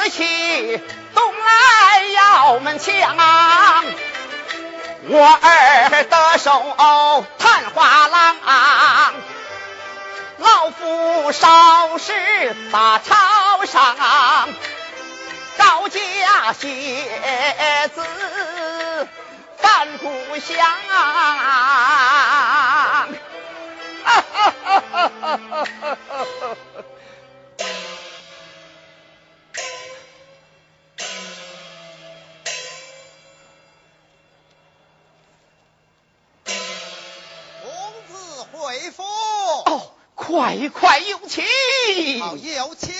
此去东来要门墙，我儿得手探花郎，老夫少时把朝上，高家学子返故乡。啊啊啊啊啊啊快快有请！好，有请。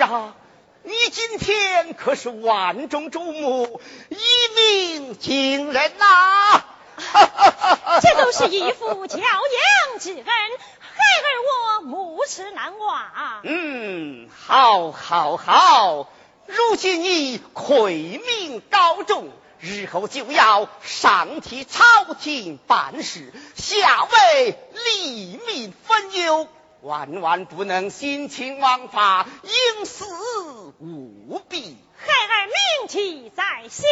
儿啊，你今天可是万众瞩目，一鸣惊人呐、这都是一副教养之恩，孩儿我目视难忘。嗯，好，好，好！如今你魁名高中，日后就要上替朝廷办事，下为黎民分忧，万万不能心情枉法，应死务必。孩儿铭记在心。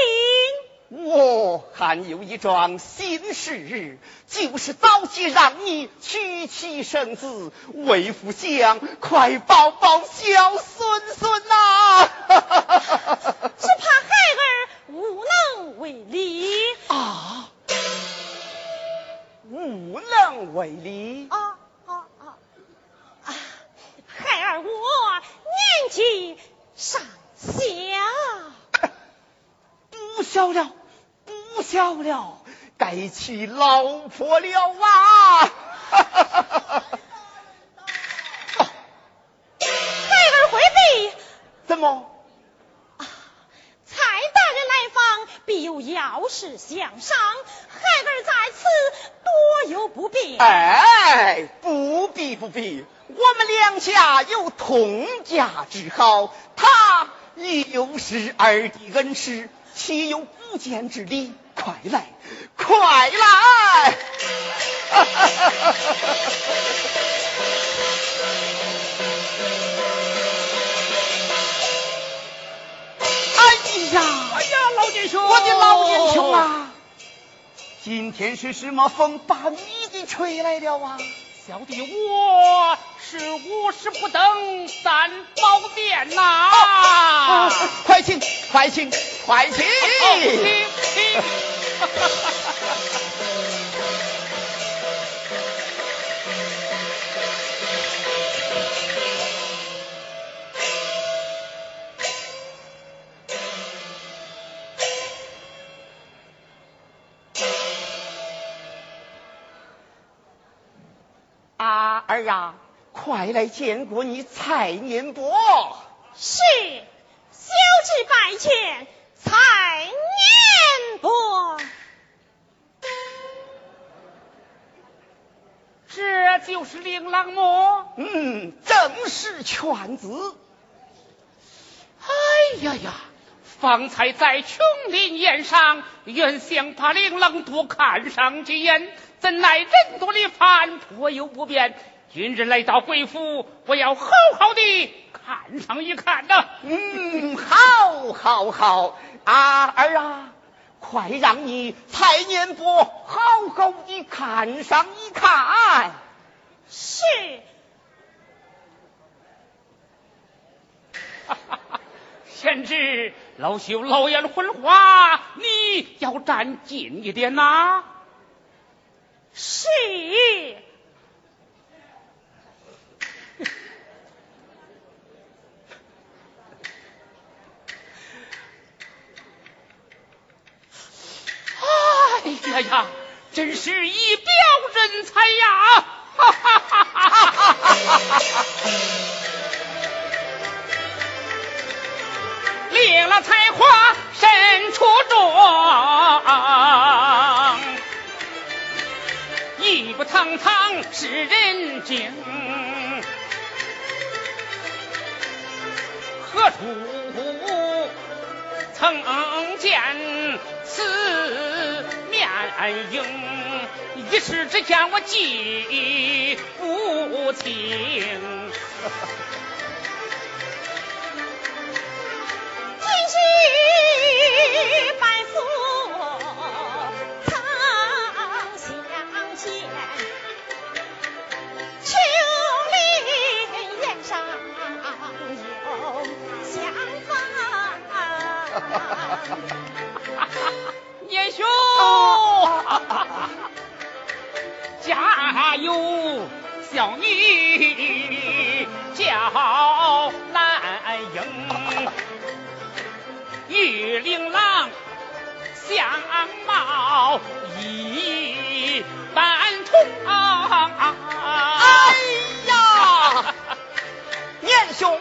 我还有一桩心事，就是早些让你娶妻生子，为父想快抱抱小孙孙呐、只怕孩儿无能为力。啊，无能为力。啊！啊，我年纪尚小。不小了，不小了，该娶老婆了啊！孩儿回避，怎么？蔡大人来访，必有要事相商，孩儿在此多有不便。哎，不必不必，我们两家有通家之好，他又是儿的恩师，岂有不见之理？快来，快来！哎呀，哎呀，老弟兄，我的老英雄！啊！今天是什么风把你给吹来了啊？小弟我是五十不登三宝殿呐、啊！快请，快请，快请儿啊，快来见过你蔡年伯。是，小侄拜见蔡年伯。这就是令郎么？嗯，正是犬子。哎呀呀！方才在琼林宴上，原想把令郎多看上几眼，怎奈人多的烦，颇有不便。今日来到贵府，我要好好的看上一看呐。嗯，好，好，好，啊儿啊，快让你蔡年伯好好的看上一看。是。哈哈哈，贤侄。老朽老眼昏花，你要站近一点呐。是。哎呀，真是一表人才呀！哈哈哈哈哈哈！令了才华身出众，义不堂堂是人精，何处曾见此面影？一时之间我记不清。拜父曾相见，秋林宴上有相逢。小女叫兰英。玉玲郎相貌一般同。哎呀，年兄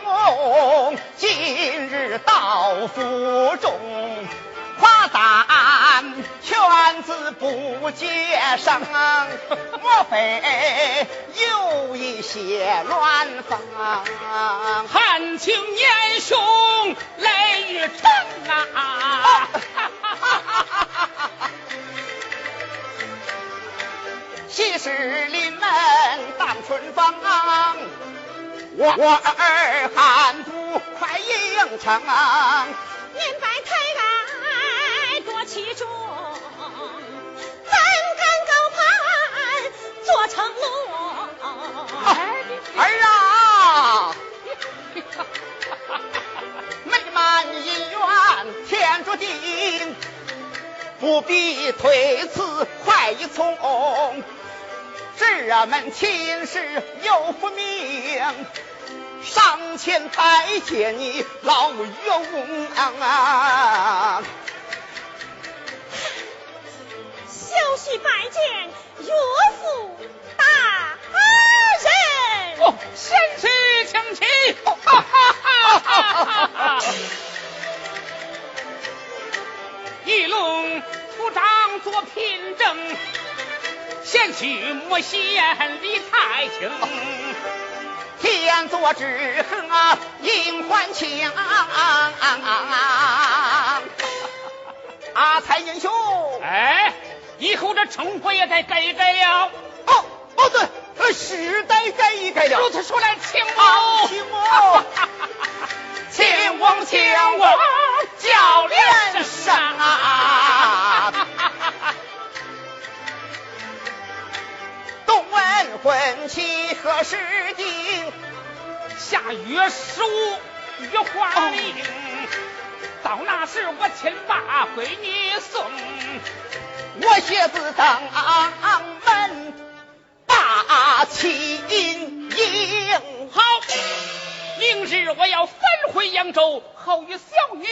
今日到府中，犬子不接生，莫非有一些乱风？汉卿年兄来一场。啊！西施临门当春风，我我儿汉不快应承。成龙。儿啊，美满姻缘天注定，不必推辞，快一从。这门亲事有不明，上前拜见你老岳翁、啊。一龙出帐做凭证，贤婿莫嫌礼太轻。天作之合，应还清。啊，蔡英雄，哎，以后这称呼也得改一改了。哦哦，对，是得改一改了。如此说来，请我，请我。请王，请王，叫连上啊！东问婚期何时定？下月十五月花令，到那时我亲把闺女送。我写字当门把亲迎。好。明日我要返回扬州，好与小女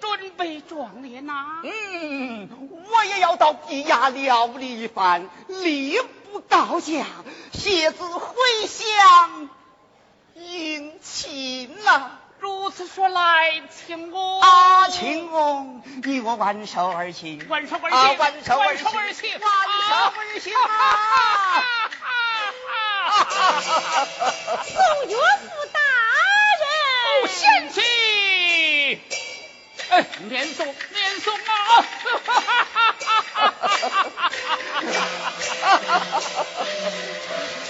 准备壮烈呐。嗯，我也要到地衙料理一番，礼不到家，谢子回乡迎亲呐。如此说来，请我啊，请我你我挽手而行，挽手而啊行，挽手而行，手而行，挽手而行啊！宋岳练气，哎，练松，练松啊！哈，哈哈哈哈哈哈！哈哈哈哈哈哈！哈哈哈哈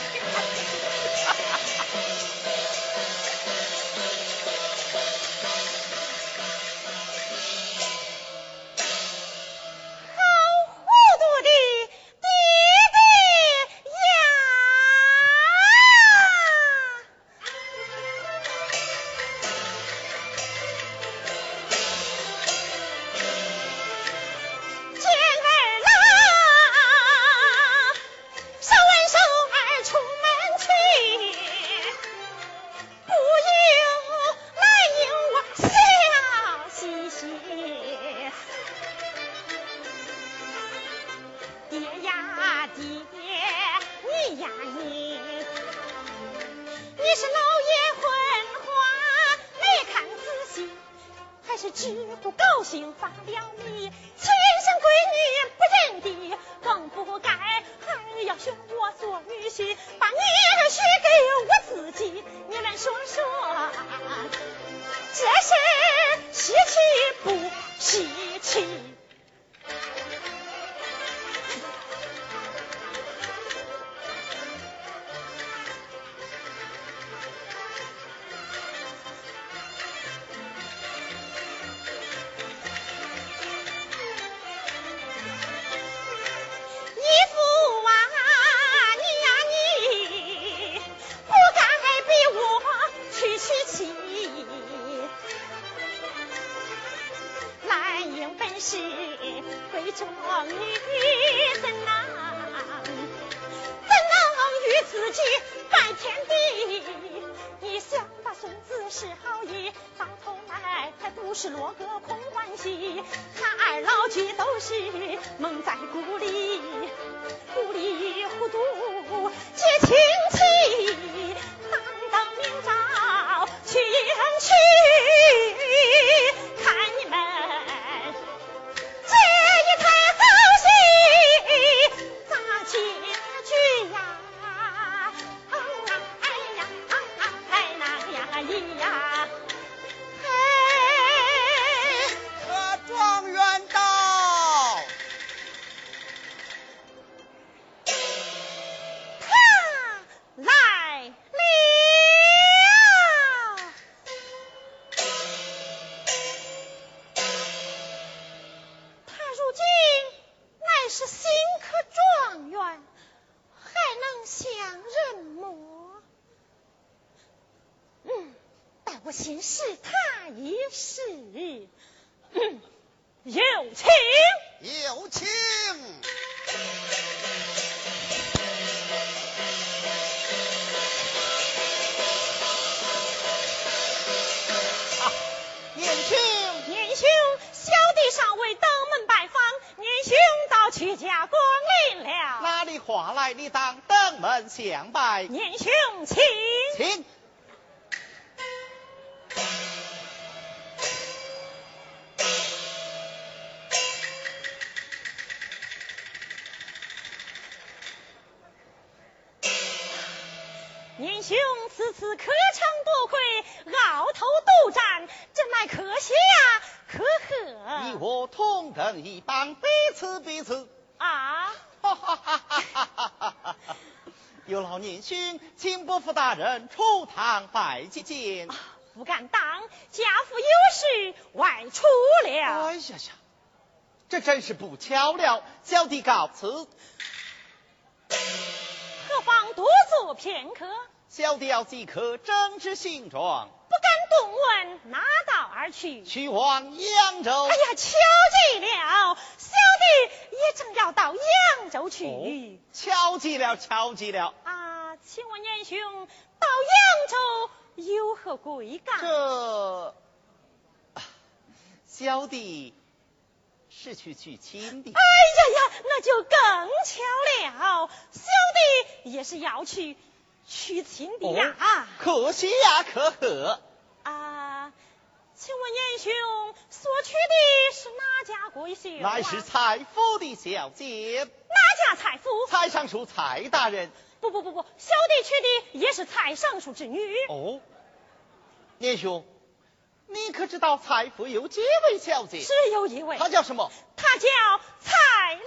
我先试他一试。嗯，有请。有请。年兄，年兄，小弟尚未登门拜访，年兄到屈家光临了。哪里话来？你当登门相拜，年兄，请。请。兄此次可逞多亏，鳌头斗战，真乃可喜呀，可你我同等一帮，彼此彼此。啊！哈哈哈哈哈哈！有劳年兄，请伯父大人出堂拜见见。不敢当，家父有事外出了哎了。呀呀，这真是不巧了，小弟告辞。何妨多坐片刻？小弟要即刻整治行状，不敢动问，拿道而去？去往扬州。哎呀，巧极了，小弟也正要到扬州去。哦，巧极了，巧极了。啊，请问严兄到扬州有何贵干？这小弟是去娶亲的。哎呀呀，那就更巧了，小弟也是要去娶亲的呀。哦可惜呀，可贺。啊，请问严兄所娶的是哪家贵秀、啊？乃是蔡府的小姐，哪家蔡府？蔡尚书蔡大人。不不不不，小弟娶的也是蔡尚书之女。哦，严兄，你可知道蔡府有几位小姐？只有一位，她叫什么？她叫蔡兰英。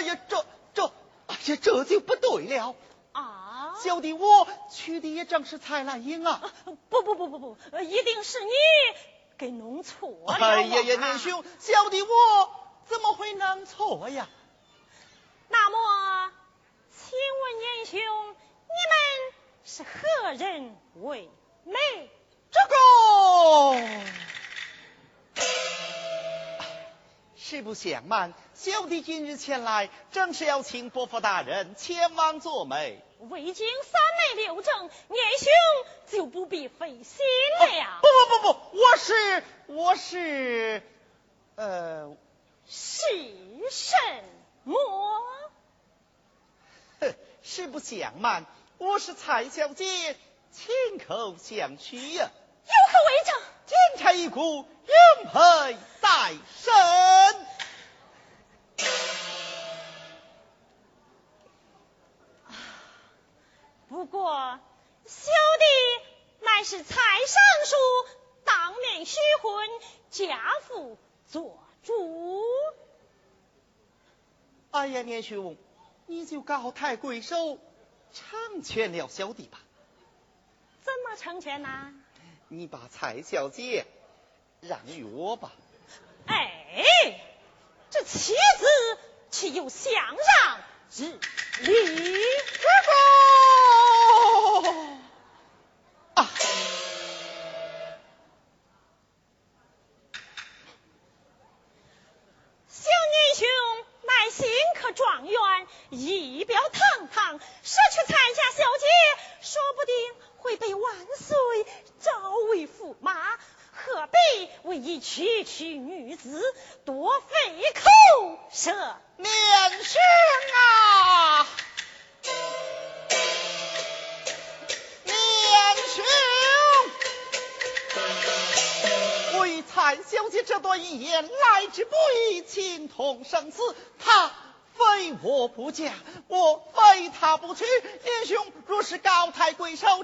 哎呀，这这，哎呀，这就不对了。啊？小弟我娶的也正是蔡兰英啊！不不不不不，呃一定是你给弄错了。哎呀呀，年兄，小弟我怎么会弄错呀？那么，请问严兄，你们是何人为媒？这个。实不相瞒，小弟今日前来，正是要请伯父大人前往做媒。未经三媒六证，年兄就不必费心了。不不不不，我是我是，呃，是什么？哼实不相瞒，我是蔡小姐亲口相许呀、有何为证？金钗一股，永佩在身。不过，小弟乃是蔡尚书当面许婚，家父做主。哎呀，年兄，你就高抬贵手，成全了小弟吧。怎么成全呢、你把蔡小姐让与我吧。哎，这妻子岂有相让之理？啊！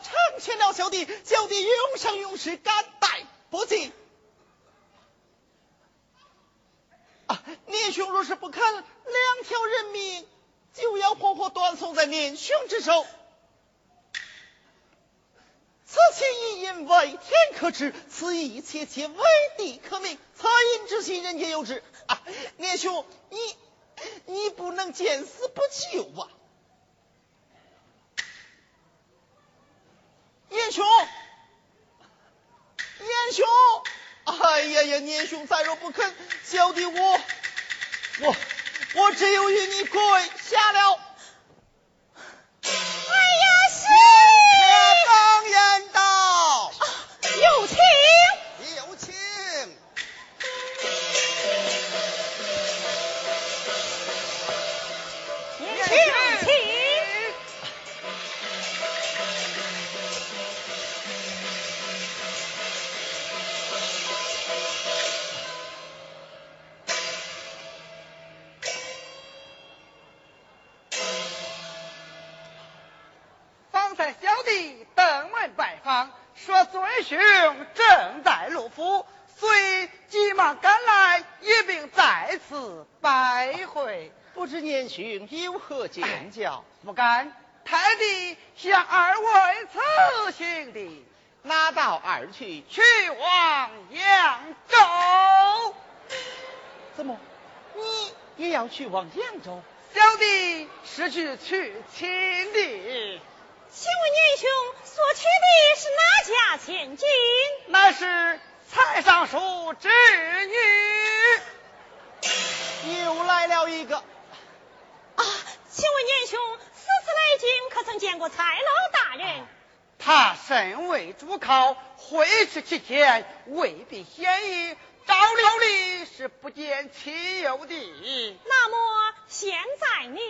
成全了小弟，小弟永生永世感戴不尽。啊，年兄若是不肯，两条人命就要活活断送在年兄之手。此情一因为天可知，此意切切为地可明。恻隐之心，人皆有之。啊，年兄，你你不能见死不救啊！年兄，年兄，哎呀呀，年兄再若不肯，小弟我我我只有与你跪下了。见教？不敢，太弟向二位此行的，拉到二去？去往扬州。怎么，你也要去往扬州？小弟是去娶亲的，请问年兄所娶的是哪家千金？那是蔡尚书之女。又来了一个。啊，请问年兄此次来京可曾见过蔡老大人？他他身为主考，会试期间未必显意，照料里是不见其有的。那么现在你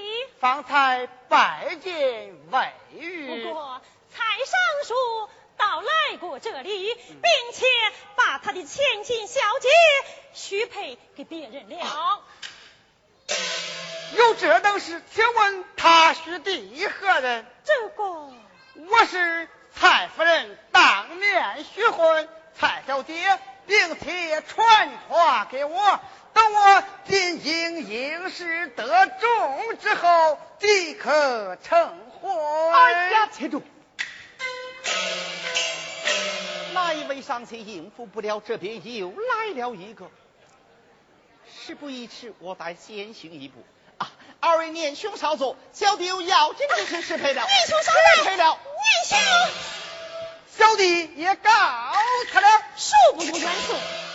方才拜见魏玉，不过蔡尚书到来过这里，并且把他的千金小姐许配给别人了。有这等事，请问他是第何人？这个我是蔡夫人当面许婚，蔡小姐并且传话给我，等我进京应试得中之后，即可成婚。哎呀，且住！哪一位上卿应付不了，这边又来了一个。事不宜迟，我待先行一步。啊，二位年兄稍坐，小弟有要紧之事失陪了。年兄稍待，陪了。年兄，小弟也告辞了。恕不如远送。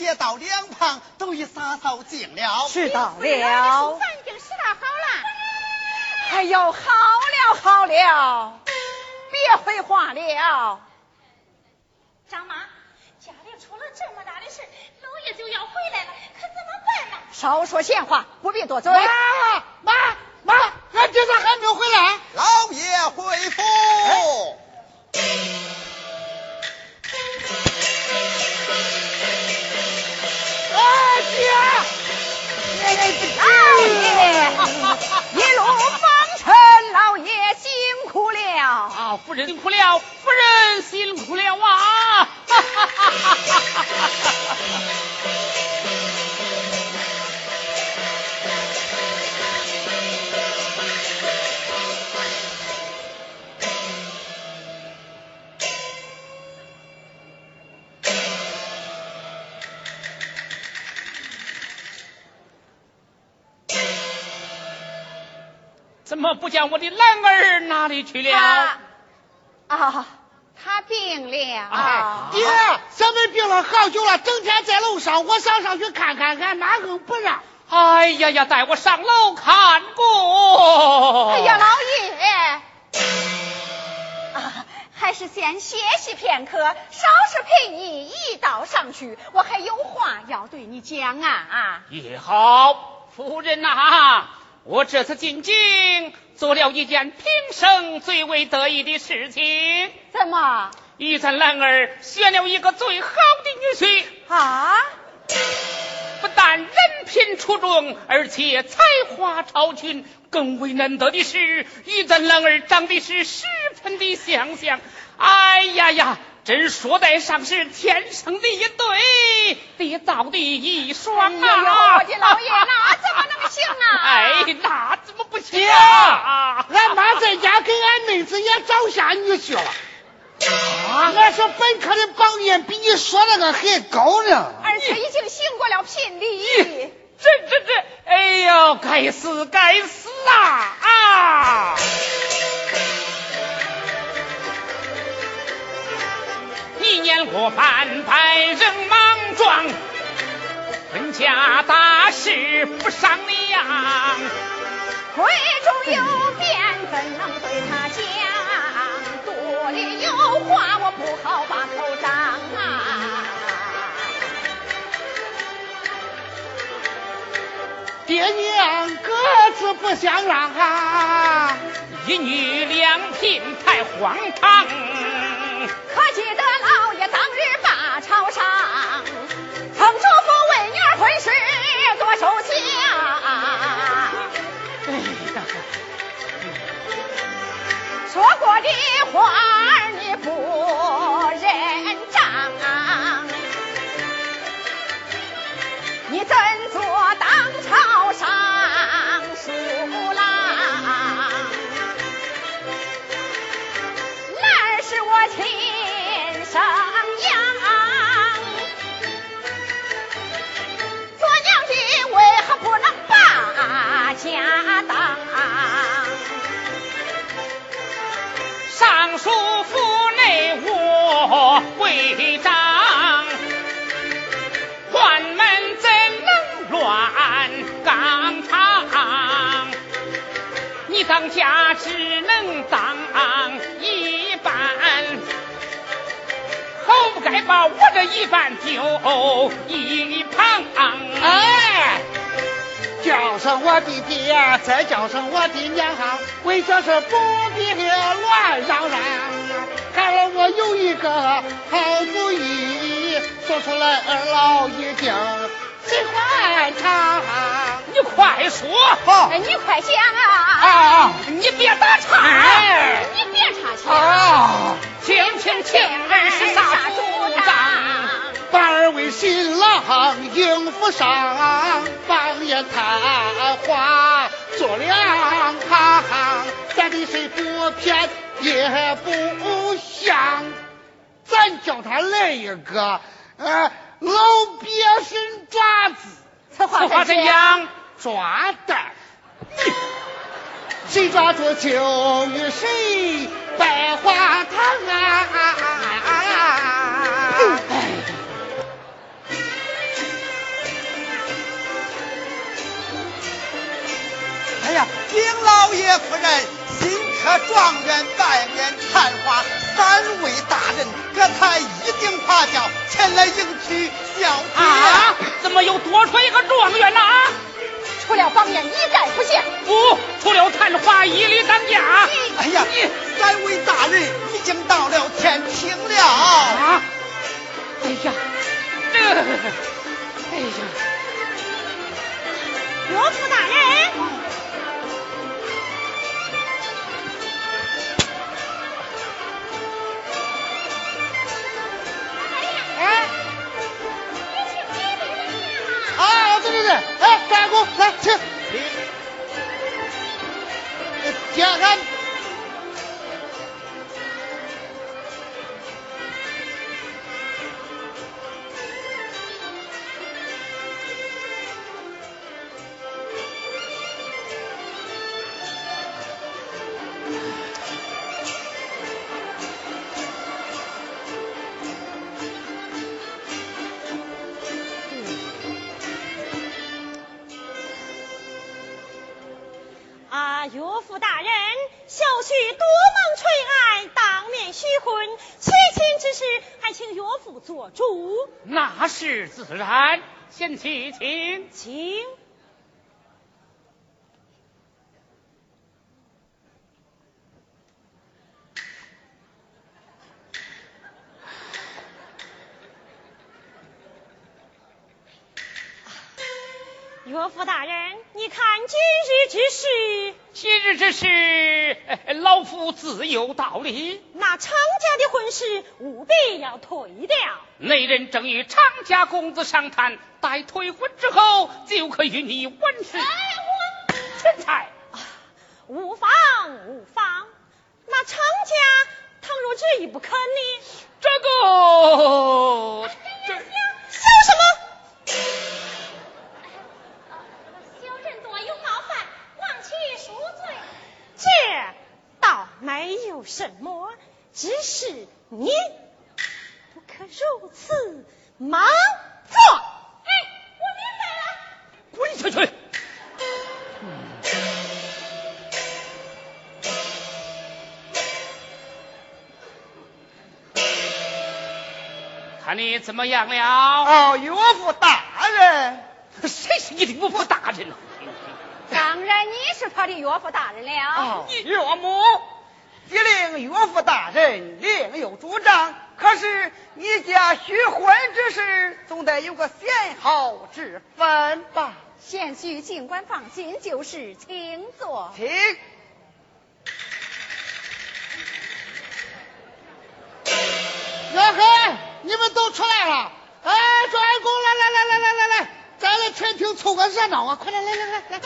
知道了，饭已经吃到好了。哎呦，好了好了，别废话了。张妈，家里出了这么大的事，老爷就要回来了，可怎么办呢？少说闲话，不必多嘴。妈妈妈，俺爹咋还没有回来？老爷回府。哎，方臣老爷辛苦了。啊，夫人辛苦了，夫人辛苦了啊！哈哈哈哈哈哈么不见我的兰儿哪里去了？啊，他病了。哎爹，咱们病了好久了，整天在楼上，我想上去看看，俺妈硬不让。哎呀呀，带我上楼看过。哎呀，老爷，啊，还是先歇息片刻，稍事陪你一道上去，我还有话要对你讲啊。也好，夫人呐、我这次进京做了一件平生最为得意的事情，怎么玉簪兰儿选了一个最好的女婿，啊？不但人品出众，而且才华超群。更为难得的是，玉簪兰儿长得是十分的相像。哎呀呀，真说得上是天生的一对，缔造的一双啊！我的老爷，那怎么能行啊？哎，那怎么不行，啊？俺妈在家给俺妹子也找下女婿了。啊，俺说本科的榜眼比你说那个还高呢。而且已经行过了聘礼。这这这，哎呦，该死该死啊啊！一年过半百人莽撞，婚嫁大事不商量。闺中有变，怎能对他讲？肚里有话，我不好把口张啊。爹娘各自不相让啊！一女两聘太荒唐，可记得老爷当日把朝上，曾嘱咐为女儿婚事多收下。哎呀，说过的话当家只能当一半，好不该把我这一半丢一旁。哎，叫声我的爹，再叫声我的娘，为这事不必乱嚷嚷。孩儿我有一个好主意，说出来二老一定喜欢尝。你快说！你快讲啊！啊你别打岔！哎你别插腔，啊！请请请，儿是啥主张？把二位新郎迎府上，榜眼谈话做两行，咱的谁不偏也不像，咱叫他来一个呃老鳖神爪子此话怎讲？抓蛋，谁抓住就与谁百花堂啊！哎呀，丁老爷夫人、新科状元、拜年探花三位大人，这才一顶花轿前来迎娶小姐。啊！怎么又多出一个状元呐？除了谎言一概不行。不，除了探花一里当家。哎呀，你三位大人已经到了天庭了。啊！哎呀，这，哎呀，国父大人。哎。 아, 어들이네. 아, 까고, 라트. 이, 이, 이, 이, 父做主。那是自然，先起请。请。岳父大人，你看今日之事，今日之事，呃自有道理。那常家的婚事务必要退掉。内人正与常家公子商谈，待退婚之后，就可与你完事。哎，我钱财无妨无妨。那常家倘若执意不肯呢？这个这笑什么？小人多有冒犯，望其恕罪。这倒没有什么，只是你不可如此莽撞。哎，我明白了。滚下去！看你怎么样了？哦，岳父大人，谁是你的岳父大人呢？当然你是他的岳父大人了。哦，岳母，既令岳父大人另有主张，可是你家许婚之事，总得有个先后之分吧？贤婿尽管放心，就是请坐。请。哟嘿，你们都出来了！哎，庄二公，来来来来来来来，咱来前厅凑个热闹啊！快点，来来来来。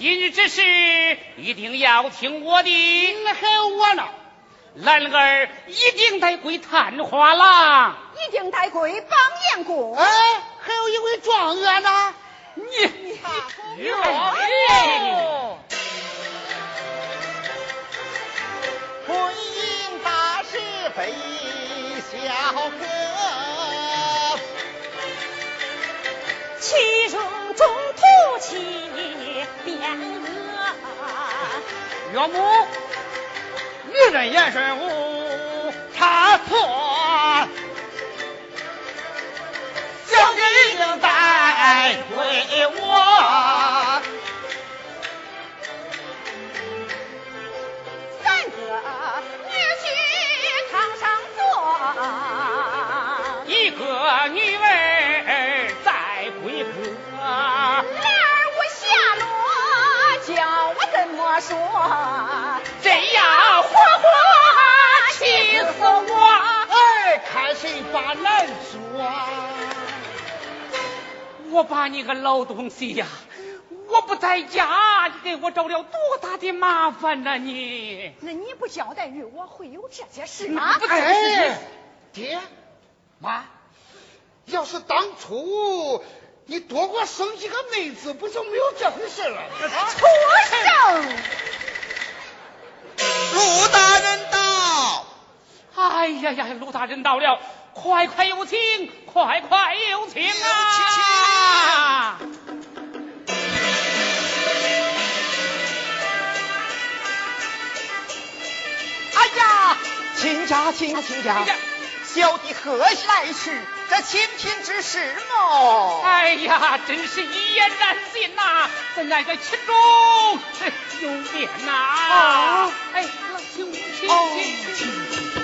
今日之事一定要听我的，那还有我呢。兰儿一定得归探花郎。一定得归榜眼公。哎，还有一位状元呢。你岳哎婚姻大事非小可。其中中途起变恶，岳母，女人言顺无差错，小姐一定带归我。我把你个老东西呀！我不在家，你给我找了多大的麻烦呐、你！那你不交代于我，会有这些事吗？不哎，爹妈，要是当初你多给我生几个妹子，不就没有这回事了？出生。陆大人到，哎呀呀，陆大人到了，快快有请，快快有请啊！哎呀，亲家亲家亲家，小弟何时来迟？这清贫之事么？哎呀，真是一言难尽呐、怎奈这其中哎有变呐、啊哎，老请请哦请请。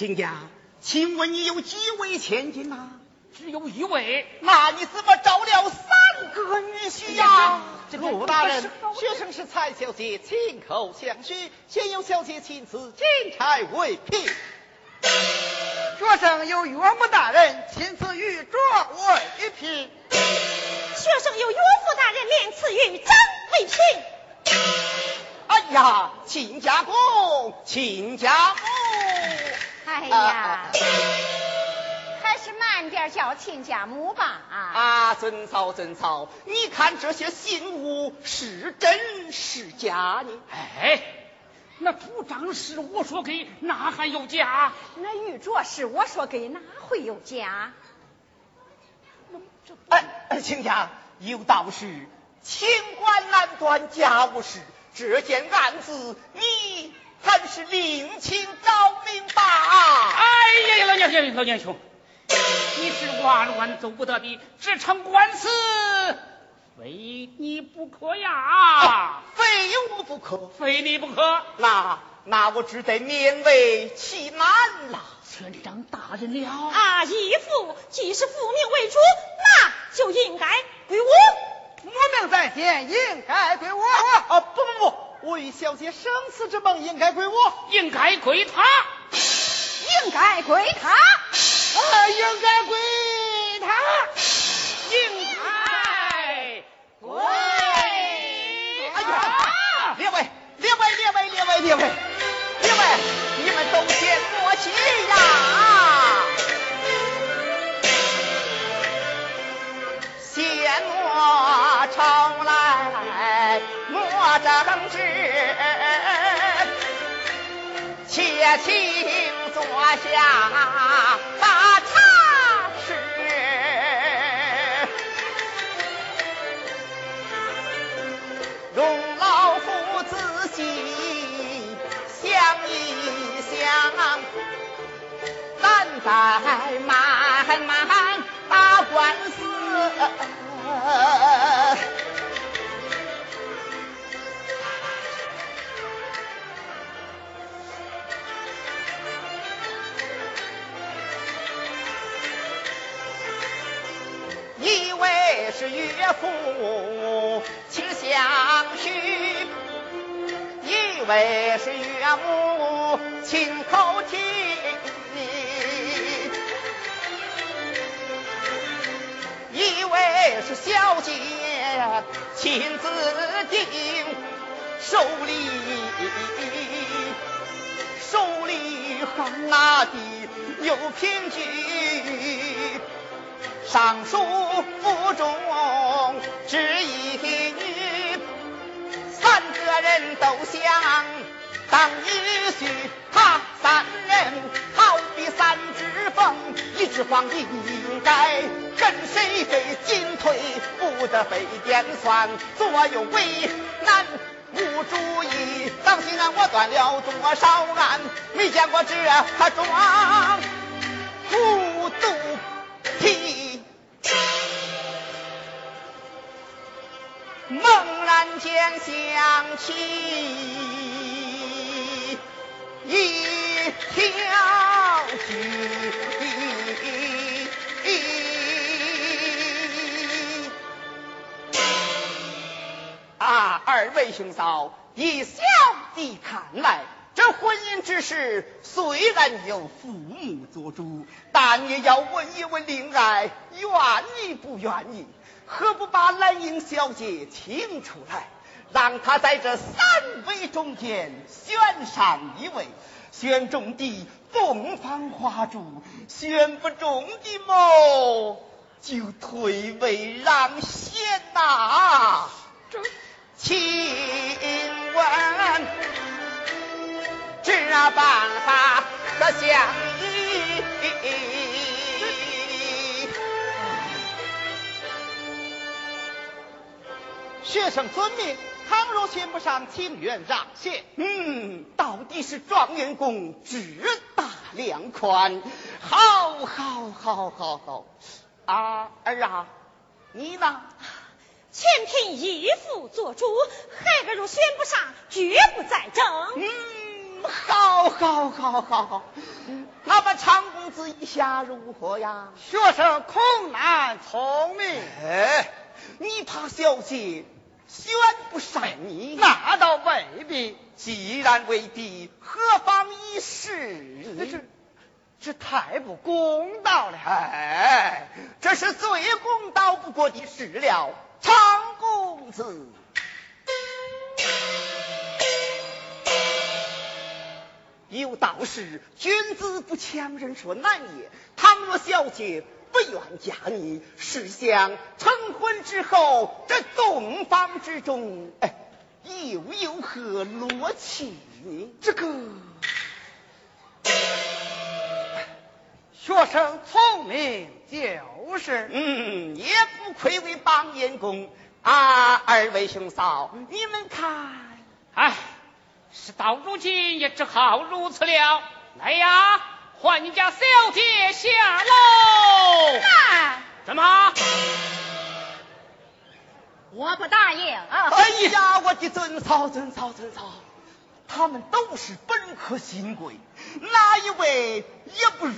亲家，请问你有几位千金呐？只有一位。那你怎么招了三个女婿呀？陆大人，学生是蔡小姐亲口相许，现有小姐亲自金钗为聘。学生有岳母大人亲自与着为聘。学生有岳父大人连赐与张为聘。哎呀，亲家公，亲家母。哎呀，还是慢点叫亲家母吧。啊，遵操遵操。你看这些信物是真是假呢？哎，那主张是我说给，哪还有假？那玉镯是我说给，哪会有假？哎，亲家有道是，清官难断家务事。这件案子，你还是另请高明吧。哎呀呀，老年兄，老年兄，你是万万走不得的，这场官司非你不可呀！啊非我不可，非你不可。那那我只得勉为其难了。村长大人了。啊，义父既是父命为主，那就应该归我。母命在先，应该归我。啊，我与小姐生死之盟应该归我，应该归他，应该归他，啊，应该归他，应该归。哎呀，列位，列位，列位，列位，列位，列位，你们都先过去呀。莫争执，且请坐下把茶吃。容老夫仔细想一想，咱再慢慢打官司。为是岳父亲相许，一位是岳母亲口听。一位是小姐亲自定，手里手里还拿的有凭据，尚书府中只一女，三个人都想当女婿，他三人好比三只凤，一只黄应该跟谁飞，进退不得被点算，左右为难无主意。当心啊，我断了多少案，没见过这桩糊涂皮。猛然间想起一条句。啊，二位兄嫂，以小弟看来，这婚姻之事虽然有父母做主，但也要问一问令爱愿意不愿意。何不把兰英小姐请出来，让她在这三位中间选上一位，选中的凤凰花烛，选不中的么就退位让贤呐、这请问这办法可相宜？学生遵命。倘若选不上，情愿让贤。嗯，到底是状元公志大量宽，好，好，好，好，好。啊，儿啊，你呢？全凭义父做主，孩儿若选不上，绝不再争。嗯，好，好，好，好，好。那么常公子意下如何呀？学生恐难聪明。哎，你怕小姐选不上你？那倒未必。既然为敌，何妨一试？这这太不公道了。哎，这是最公道不过的事了，常公子。有道是，君子不强人所难也。倘若小姐不愿嫁你，是想成婚之后，这洞房之中，哎，又有何乐趣呢？这个学生聪明就是，嗯，也不愧为榜眼公啊！二位兄嫂，你们看，哎。事到如今也只好如此了。来呀，唤你家小姐下楼。来，怎么？我不答应。哎呀，我的尊嫂，尊嫂，尊嫂，他们都是本科新贵，哪一位也不入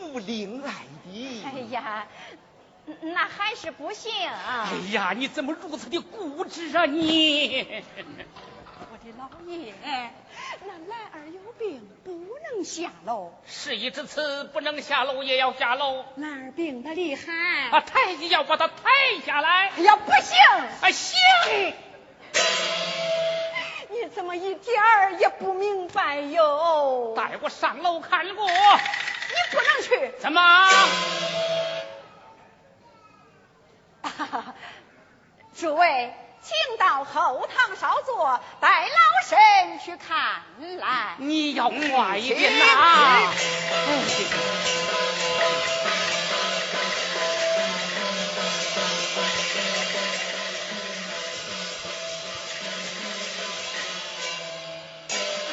目领爱的？哎呀，那还是不行。哎呀，你怎么如此的固执啊你？老爷，那兰儿有病，不能下楼。事已至此，不能下楼也要下楼。兰儿病得厉害，啊，抬要把他抬下来。哎呀，不行！啊，行！你怎么一点儿也不明白哟？带我上楼看过。你不能去。怎么？诸位。请到后堂稍坐，待老身去看来。你要快一点呐！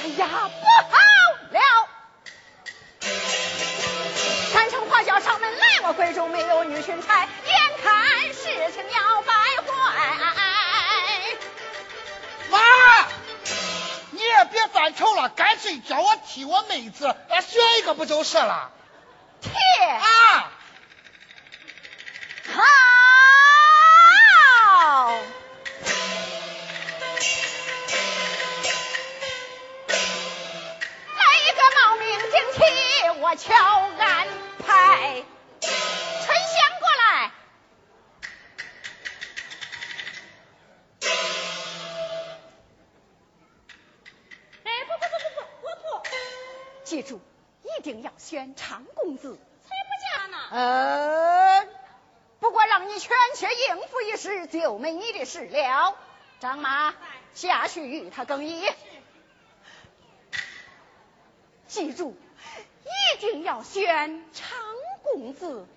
哎呀，不好了！三城花轿上门来，我闺中没有女裙钗，眼看事情要败别犯愁了，干脆叫我替我妹子选一个不就是了？替啊！好，来一个冒名顶替，我瞧安排。定要选长公子，才不嫁呢。呃，不过让你全且应付一时，就没你的事了。张妈，下去与他更衣。记住，一定要选长公子。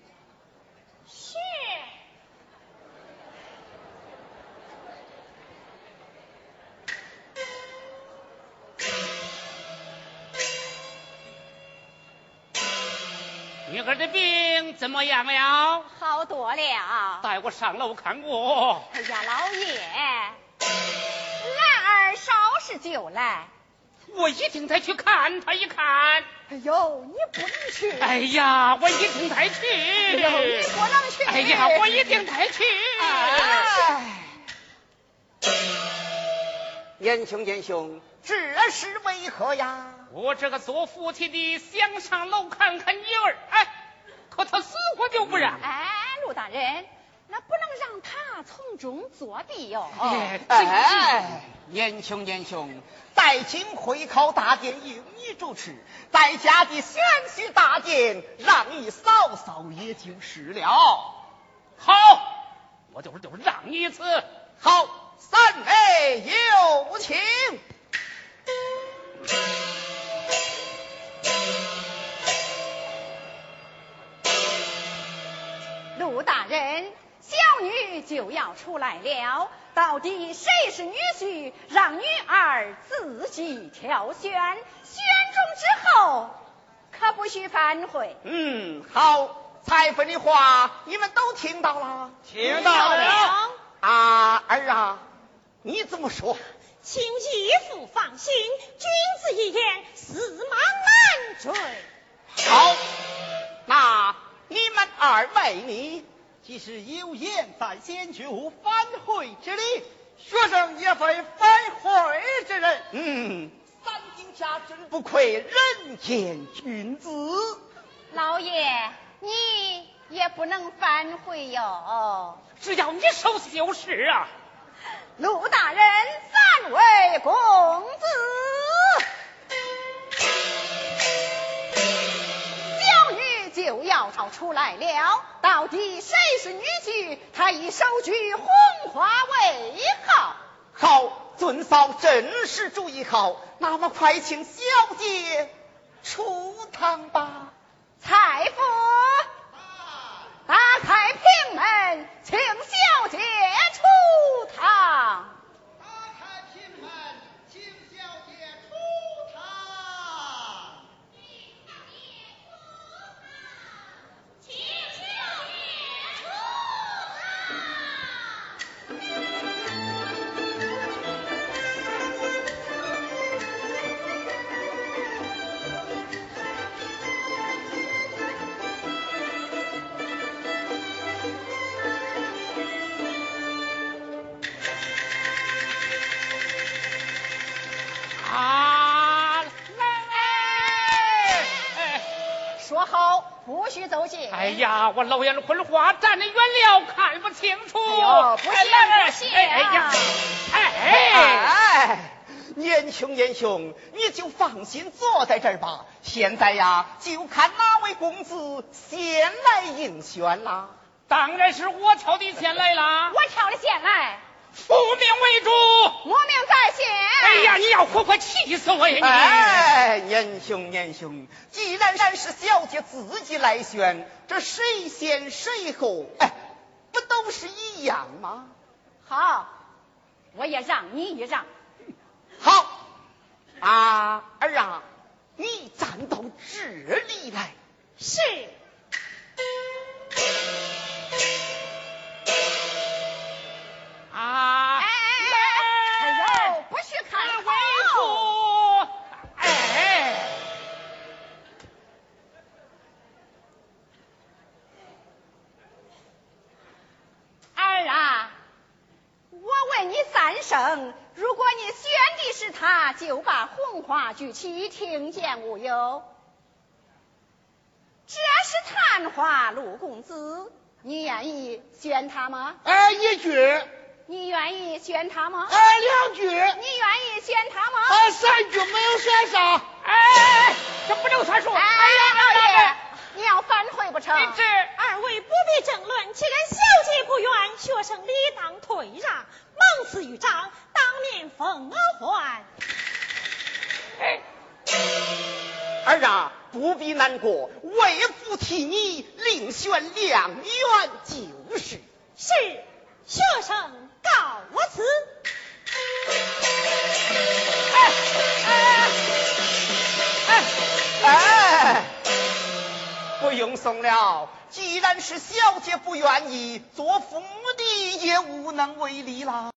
儿的病怎么样了？好多了。带我上楼看过。哎呀，老爷，兰儿稍时就来。我一定得去看他一看。哎呦，你不能去。哎呀，我一定得去。哎呦，你不能去。哎呀，我一定得去。哎严兄，严兄，这是为何呀？我这个做父亲的想上楼看看女儿，哎，可他死活就不让。哎，陆大人，那不能让他从中作弊哟。哎，严兄，严兄，待今会考大典由你主持，在家的选婿大典让你嫂嫂也就是了。好，我就是就是让你一次。好，三位有请。陆大人，小女就要出来了，到底谁是女婿，让女儿自己挑选，选中之后可不许反悔。嗯，好，裁缝的话你们都听到了，听到了。啊儿啊，你怎么说？请义父放心，君子一言，驷马难追。好，那你们二位呢？即使有言在先，绝无反悔之理。学生也非反悔之人。嗯，三经家真不愧人间君子。老爷，你也不能反悔哟。只要你受修饰啊！陆大人，三位公子，就要逃出来了。到底谁是女婿？他以手举红花为号。好，尊嫂真是主意好。那么快请小姐出堂吧。财夫，打开平门，请小姐出堂。不许走近。哎呀，我老眼昏花，站得远了看不清楚。不行来不行哎哎呀，哎。哎，年兄年兄，你就放心坐在这儿吧。现在呀，就看哪位公子先来应选啦。当然是我挑的先来啦，我挑的先来，复命为主。我命在先。哎呀，你要活活气死我呀你！哎，年兄年兄，既然然是小姐自己来选，这谁先谁后，哎，不都是一样吗？好，我也让你一让。好，啊儿啊，你站到这里来。是。如果你选的是他，就把红花举起，听见无有？这是探花陆公子，你愿意选他吗？哎，一句，你愿意选他吗？哎，两句，你愿意选他吗？哎，三句没有选上。哎，这不能算数。哎哎呀，老爷，，你要反悔不成？二位不必争论，既然小姐不愿，学生理当退让，蒙此于长，当面封而还。哎，儿啊，不必难过，为父替你另选良缘就是。是，学生告我辞。哎哎哎，不用送了。既然是小姐不愿意，做父母的也无能为力了。